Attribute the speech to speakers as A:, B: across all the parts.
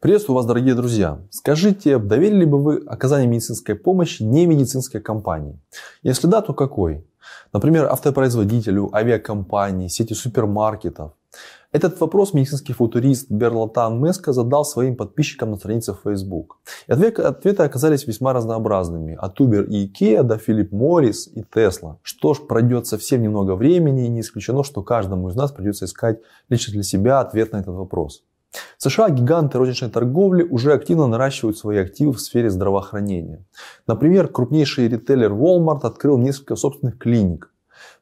A: Приветствую вас, дорогие друзья. Скажите, доверили бы вы оказание медицинской помощи не медицинской компании? Если да, то какой? Например, автопроизводителю, авиакомпании, сети супермаркетов. Этот вопрос медицинский футурист Берлатан Меска задал своим подписчикам на странице Facebook. И ответы оказались весьма разнообразными. От Uber и Ikea до Philip Morris и Tesla. Что ж, пройдет совсем немного времени и не исключено, что каждому из нас придется искать лично для себя ответ на этот вопрос. США гиганты розничной торговли уже активно наращивают свои активы в сфере здравоохранения. Например, крупнейший ритейлер Walmart открыл несколько собственных клиник.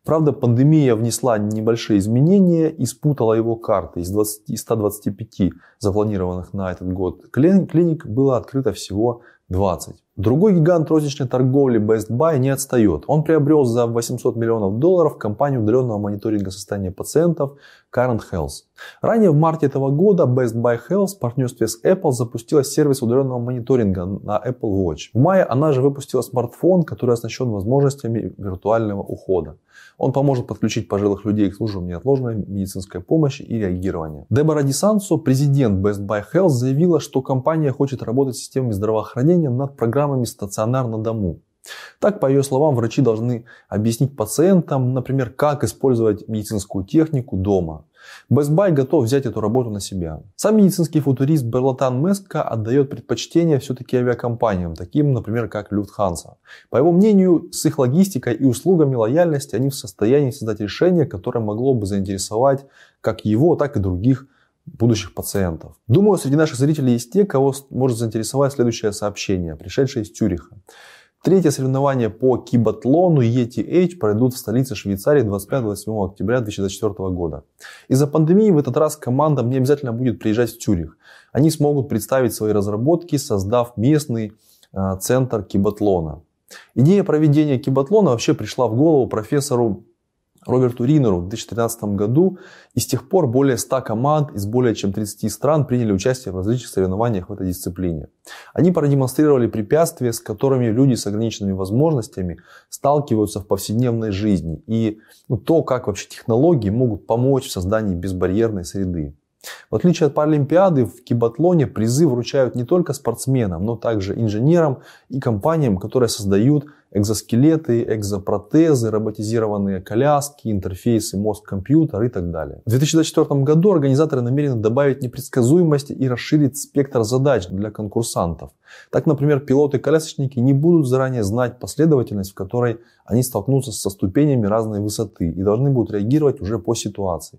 A: Правда, пандемия внесла небольшие изменения и спутала его карты. Из, 20, из 125 запланированных на этот год клиник было открыто всего 20. Другой гигант розничной торговли Best Buy не отстает. Он приобрел за 800 миллионов долларов компанию удаленного мониторинга состояния пациентов Current Health. Ранее в марте этого года Best Buy Health в партнерстве с Apple запустила сервис удаленного мониторинга на Apple Watch. В мае она же выпустила смартфон, который оснащен возможностями виртуального ухода. Он поможет подключить пожилых людей к службам неотложной медицинской помощи и реагирования. Дебора Дисансо, президент Best Buy Health, заявила, что компания хочет работать с системами здравоохранения над программами стационар на дому. Так, по ее словам, врачи должны объяснить пациентам, например, как использовать медицинскую технику дома. Best Buy готов взять эту работу на себя. Сам медицинский футурист Берлатан Меска отдает предпочтение все-таки авиакомпаниям, таким, например, как Lufthansa. По его мнению, с их логистикой и услугами лояльности они в состоянии создать решение, которое могло бы заинтересовать как его, так и других будущих пациентов. Думаю, среди наших зрителей есть те, кого может заинтересовать следующее сообщение, пришедшее из Тюриха. Третье соревнование по кибатлону ETH пройдут в столице Швейцарии 25-27 октября 2024 года. Из-за пандемии в этот раз командам не обязательно будет приезжать в Тюрих. Они смогут представить свои разработки, создав местный э, центр кибатлона. Идея проведения кибатлона вообще пришла в голову профессору Роберту Ринеру в 2013 году, и с тех пор более 100 команд из более чем 30 стран приняли участие в различных соревнованиях в этой дисциплине. Они продемонстрировали препятствия, с которыми люди с ограниченными возможностями сталкиваются в повседневной жизни, и ну, то, как вообще технологии могут помочь в создании безбарьерной среды. В отличие от Паралимпиады, в кибатлоне призы вручают не только спортсменам, но также инженерам и компаниям, которые создают экзоскелеты, экзопротезы, роботизированные коляски, интерфейсы мозг-компьютер и так далее. В 2024 году организаторы намерены добавить непредсказуемости и расширить спектр задач для конкурсантов. Так, например, пилоты-колясочники не будут заранее знать последовательность, в которой они столкнутся со ступенями разной высоты и должны будут реагировать уже по ситуации.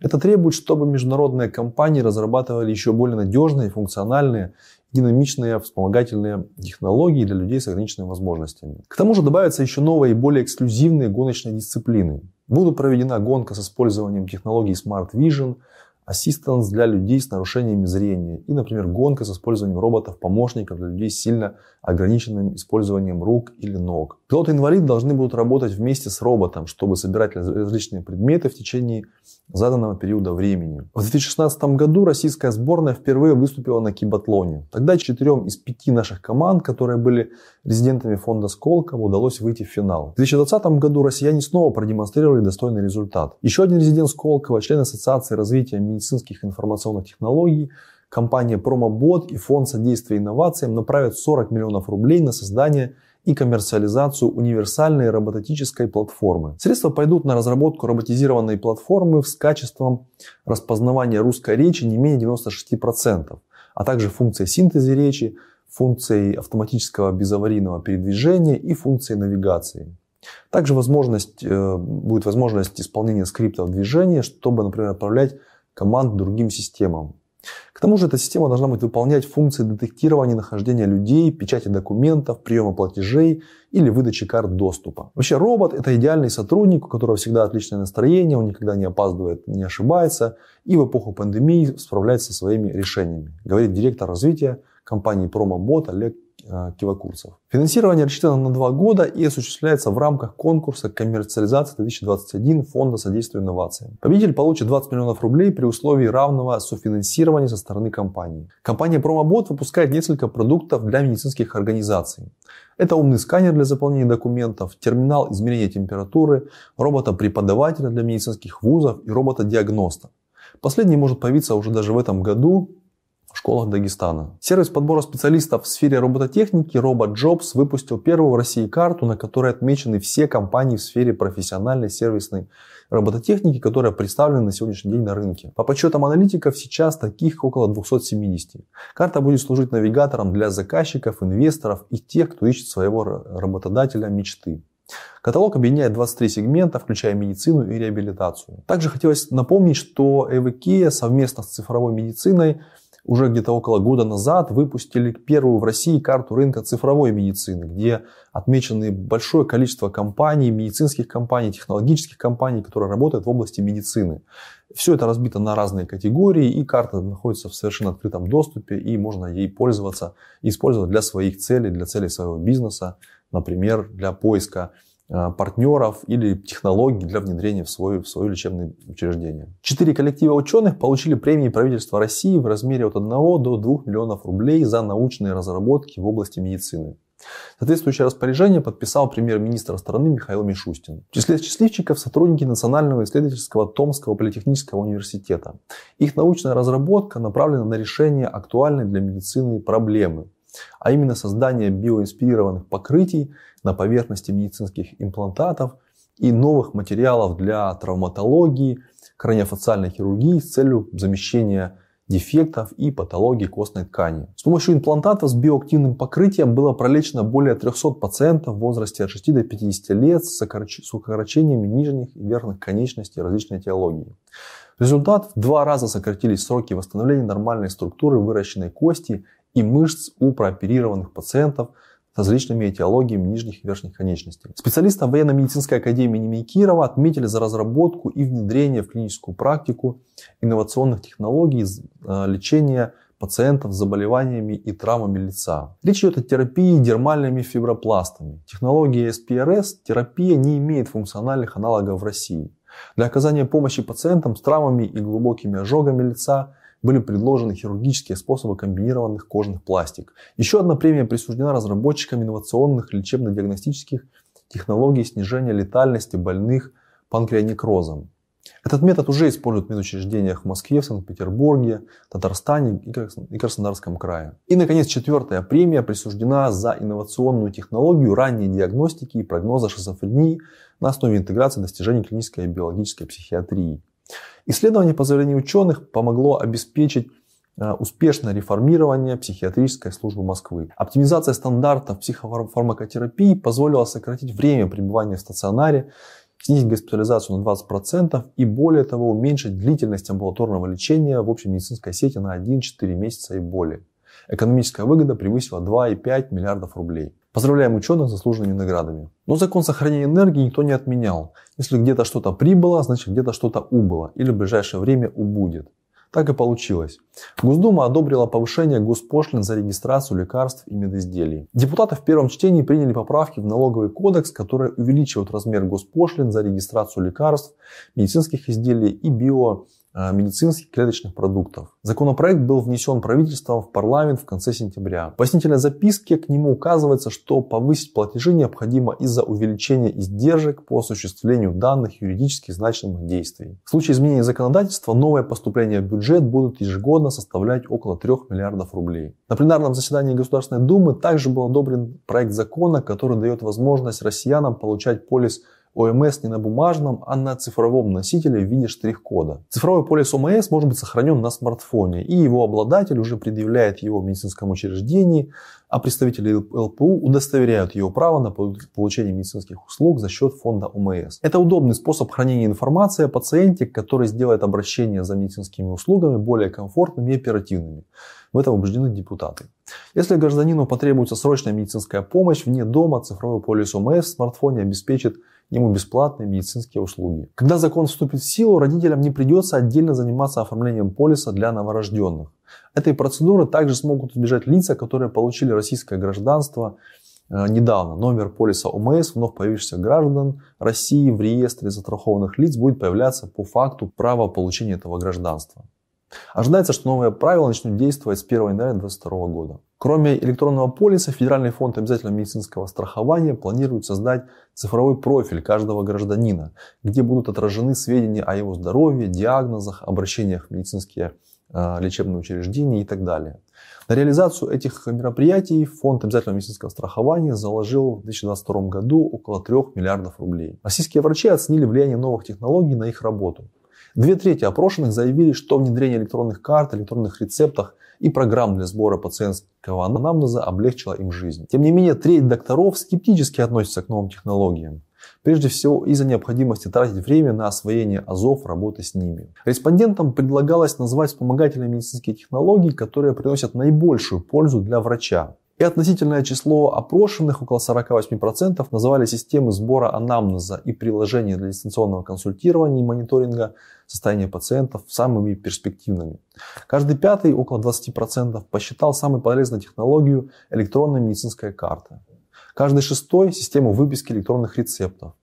A: Это требует, чтобы международные компании разрабатывали еще более надежные, функциональные динамичные вспомогательные технологии для людей с ограниченными возможностями. К тому же добавятся еще новые и более эксклюзивные гоночные дисциплины. Будет проведена гонка с использованием технологий Smart Vision, Assistance для людей с нарушениями зрения и, например, гонка с использованием роботов-помощников для людей с сильно ограниченным использованием рук или ног. Пилоты-инвалид должны будут работать вместе с роботом, чтобы собирать различные предметы в течение заданного периода времени. В 2016 году российская сборная впервые выступила на кибатлоне. Тогда четырем из пяти наших команд, которые были резидентами фонда Сколково, удалось выйти в финал. В 2020 году россияне снова продемонстрировали достойный результат. Еще один резидент Сколково, член Ассоциации развития медицинских информационных технологий, компания Промобот и Фонд содействия инновациям направят 40 миллионов рублей на создание и коммерциализацию универсальной робототической платформы. Средства пойдут на разработку роботизированной платформы с качеством распознавания русской речи не менее 96%, а также функцией синтеза речи, функцией автоматического безаварийного передвижения и функцией навигации. Также возможность, э, будет возможность исполнения скриптов движения, чтобы, например, отправлять команд другим системам. К тому же эта система должна будет выполнять функции детектирования нахождения людей, печати документов, приема платежей или выдачи карт доступа. Вообще робот это идеальный сотрудник, у которого всегда отличное настроение, он никогда не опаздывает, не ошибается и в эпоху пандемии справляется со своими решениями, говорит директор развития компании Промобот Олег кивокурсов. Финансирование рассчитано на два года и осуществляется в рамках конкурса коммерциализации 2021 Фонда содействия инновациям. Победитель получит 20 миллионов рублей при условии равного софинансирования со стороны компании. Компания Промобот выпускает несколько продуктов для медицинских организаций. Это умный сканер для заполнения документов, терминал измерения температуры, робота-преподавателя для медицинских вузов и робота-диагноста. Последний может появиться уже даже в этом году школах Дагестана. Сервис подбора специалистов в сфере робототехники RoboJobs выпустил первую в России карту, на которой отмечены все компании в сфере профессиональной сервисной робототехники, которые представлены на сегодняшний день на рынке. По подсчетам аналитиков, сейчас таких около 270. Карта будет служить навигатором для заказчиков, инвесторов и тех, кто ищет своего работодателя мечты. Каталог объединяет 23 сегмента, включая медицину и реабилитацию. Также хотелось напомнить, что Эвекия совместно с цифровой медициной уже где-то около года назад выпустили первую в России карту рынка цифровой медицины, где отмечены большое количество компаний, медицинских компаний, технологических компаний, которые работают в области медицины. Все это разбито на разные категории, и карта находится в совершенно открытом доступе, и можно ей пользоваться, использовать для своих целей, для целей своего бизнеса, например, для поиска партнеров или технологий для внедрения в свое, в свое лечебное учреждение. Четыре коллектива ученых получили премии правительства России в размере от 1 до 2 миллионов рублей за научные разработки в области медицины. Соответствующее распоряжение подписал премьер-министр страны Михаил Мишустин. В числе счастливчиков сотрудники Национального исследовательского Томского политехнического университета. Их научная разработка направлена на решение актуальной для медицины проблемы, а именно создание биоинспирированных покрытий на поверхности медицинских имплантатов и новых материалов для травматологии, краниофациальной хирургии с целью замещения дефектов и патологий костной ткани. С помощью имплантатов с биоактивным покрытием было пролечено более 300 пациентов в возрасте от 6 до 50 лет с укорочениями нижних и верхних конечностей различной теологии. Результат в два раза сократились сроки восстановления нормальной структуры выращенной кости и мышц у прооперированных пациентов с различными этиологиями нижних и верхних конечностей. Специалисты военно-медицинской академии имени Кирова отметили за разработку и внедрение в клиническую практику инновационных технологий э, лечения пациентов с заболеваниями и травмами лица. Речь идет о терапии дермальными фибропластами. Технология SPRS терапия не имеет функциональных аналогов в России. Для оказания помощи пациентам с травмами и глубокими ожогами лица были предложены хирургические способы комбинированных кожных пластик. Еще одна премия присуждена разработчикам инновационных лечебно-диагностических технологий снижения летальности больных панкреонекрозом. Этот метод уже используют в медучреждениях в Москве, в Санкт-Петербурге, Татарстане и Краснодарском крае. И, наконец, четвертая премия присуждена за инновационную технологию ранней диагностики и прогноза шизофрении на основе интеграции достижений клинической и биологической психиатрии. Исследование по заявлению ученых помогло обеспечить э, успешное реформирование психиатрической службы Москвы. Оптимизация стандартов психофармакотерапии позволила сократить время пребывания в стационаре, снизить госпитализацию на 20% и более того уменьшить длительность амбулаторного лечения в общей медицинской сети на 1-4 месяца и более. Экономическая выгода превысила 2,5 миллиардов рублей. Поздравляем ученых с заслуженными наградами. Но закон сохранения энергии никто не отменял. Если где-то что-то прибыло, значит где-то что-то убыло. Или в ближайшее время убудет. Так и получилось. Госдума одобрила повышение госпошлин за регистрацию лекарств и медизделий. Депутаты в первом чтении приняли поправки в налоговый кодекс, которые увеличивают размер госпошлин за регистрацию лекарств, медицинских изделий и био медицинских клеточных продуктов. Законопроект был внесен правительством в парламент в конце сентября. В пояснительной записке к нему указывается, что повысить платежи необходимо из-за увеличения издержек по осуществлению данных юридически значимых действий. В случае изменения законодательства новые поступления в бюджет будут ежегодно составлять около 3 миллиардов рублей. На пленарном заседании Государственной Думы также был одобрен проект закона, который дает возможность россиянам получать полис ОМС не на бумажном, а на цифровом носителе в виде штрих-кода. Цифровой полис ОМС может быть сохранен на смартфоне, и его обладатель уже предъявляет его в медицинском учреждении, а представители ЛПУ удостоверяют его право на получение медицинских услуг за счет фонда ОМС. Это удобный способ хранения информации о пациенте, который сделает обращение за медицинскими услугами более комфортными и оперативными. В этом убеждены депутаты. Если гражданину потребуется срочная медицинская помощь вне дома, цифровой полис ОМС в смартфоне обеспечит ему бесплатные медицинские услуги. Когда закон вступит в силу, родителям не придется отдельно заниматься оформлением полиса для новорожденных. Этой процедуры также смогут избежать лица, которые получили российское гражданство э, недавно. Номер полиса ОМС вновь появившихся граждан России в реестре застрахованных лиц будет появляться по факту права получения этого гражданства. Ожидается, что новые правила начнут действовать с 1 января 2022 года. Кроме электронного полиса, Федеральный фонд обязательного медицинского страхования планирует создать цифровой профиль каждого гражданина, где будут отражены сведения о его здоровье, диагнозах, обращениях в медицинские э, лечебные учреждения и так далее. На реализацию этих мероприятий фонд обязательного медицинского страхования заложил в 2022 году около 3 миллиардов рублей. Российские врачи оценили влияние новых технологий на их работу. Две трети опрошенных заявили, что внедрение электронных карт, электронных рецептов и программ для сбора пациентского анамнеза облегчило им жизнь. Тем не менее, треть докторов скептически относятся к новым технологиям. Прежде всего из-за необходимости тратить время на освоение азов работы с ними. Респондентам предлагалось назвать вспомогательные медицинские технологии, которые приносят наибольшую пользу для врача. И относительное число опрошенных, около 48%, называли системы сбора анамнеза и приложения для дистанционного консультирования и мониторинга состояния пациентов самыми перспективными. Каждый пятый, около 20%, посчитал самой полезной технологию электронная медицинская карта. Каждый шестой – систему выписки электронных рецептов.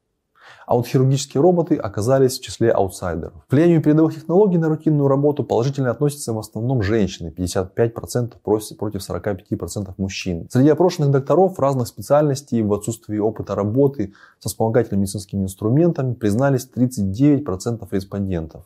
A: А вот хирургические роботы оказались в числе аутсайдеров. К влиянию передовых технологий на рутинную работу положительно относятся в основном женщины, 55% против 45% мужчин. Среди опрошенных докторов разных специальностей в отсутствии опыта работы со вспомогательными медицинскими инструментами признались 39% респондентов.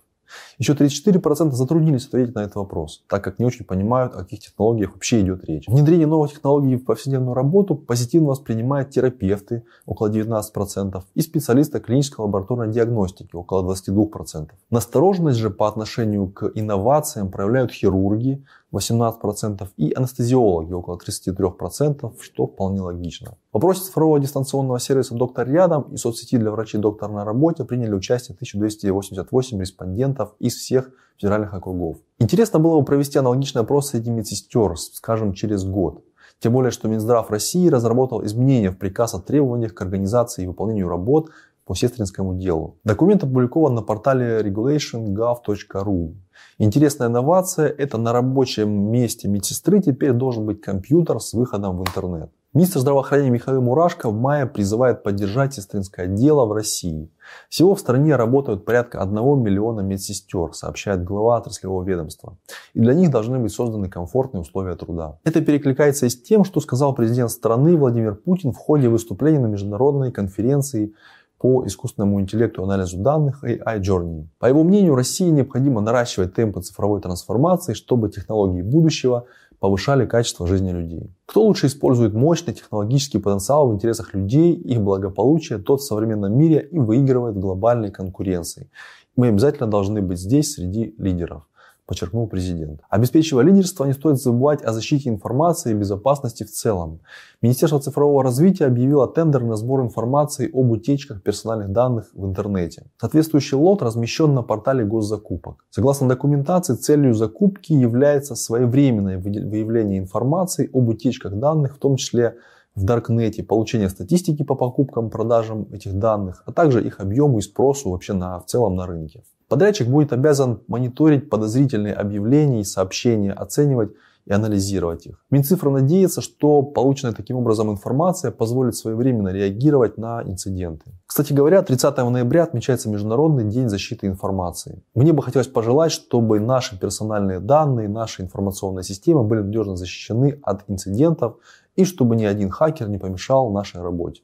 A: Еще 34% затруднились ответить на этот вопрос, так как не очень понимают, о каких технологиях вообще идет речь. Внедрение новых технологий в повседневную работу позитивно воспринимают терапевты, около 19%, и специалисты клинической лабораторной диагностики, около 22%. Настороженность же по отношению к инновациям проявляют хирурги, 18% и анестезиологи около 33%, что вполне логично. В вопросе цифрового дистанционного сервиса «Доктор рядом» и соцсети для врачей «Доктор на работе» приняли участие 1288 респондентов из всех федеральных округов. Интересно было бы провести аналогичный опрос среди медсестер, скажем, через год. Тем более, что Минздрав России разработал изменения в приказ о требованиях к организации и выполнению работ по сестринскому делу. Документ опубликован на портале regulation.gov.ru. Интересная инновация – это на рабочем месте медсестры теперь должен быть компьютер с выходом в интернет. Министр здравоохранения Михаил Мурашко в мае призывает поддержать сестринское дело в России. Всего в стране работают порядка 1 миллиона медсестер, сообщает глава отраслевого ведомства. И для них должны быть созданы комфортные условия труда. Это перекликается и с тем, что сказал президент страны Владимир Путин в ходе выступления на международной конференции по искусственному интеллекту и анализу данных AI Journey. По его мнению, России необходимо наращивать темпы цифровой трансформации, чтобы технологии будущего повышали качество жизни людей. Кто лучше использует мощный технологический потенциал в интересах людей, их благополучия, тот в современном мире и выигрывает в глобальной конкуренции. Мы обязательно должны быть здесь среди лидеров подчеркнул президент. Обеспечивая лидерство, не стоит забывать о защите информации и безопасности в целом. Министерство цифрового развития объявило тендер на сбор информации об утечках персональных данных в интернете. Соответствующий лот размещен на портале госзакупок. Согласно документации, целью закупки является своевременное выявление информации об утечках данных, в том числе в Даркнете, получение статистики по покупкам, продажам этих данных, а также их объему и спросу вообще на, в целом на рынке. Подрядчик будет обязан мониторить подозрительные объявления и сообщения, оценивать и анализировать их. Минцифра надеется, что полученная таким образом информация позволит своевременно реагировать на инциденты. Кстати говоря, 30 ноября отмечается Международный день защиты информации. Мне бы хотелось пожелать, чтобы наши персональные данные, наши информационные системы были надежно защищены от инцидентов и чтобы ни один хакер не помешал нашей работе.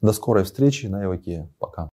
A: До скорой встречи на Иваке. Пока.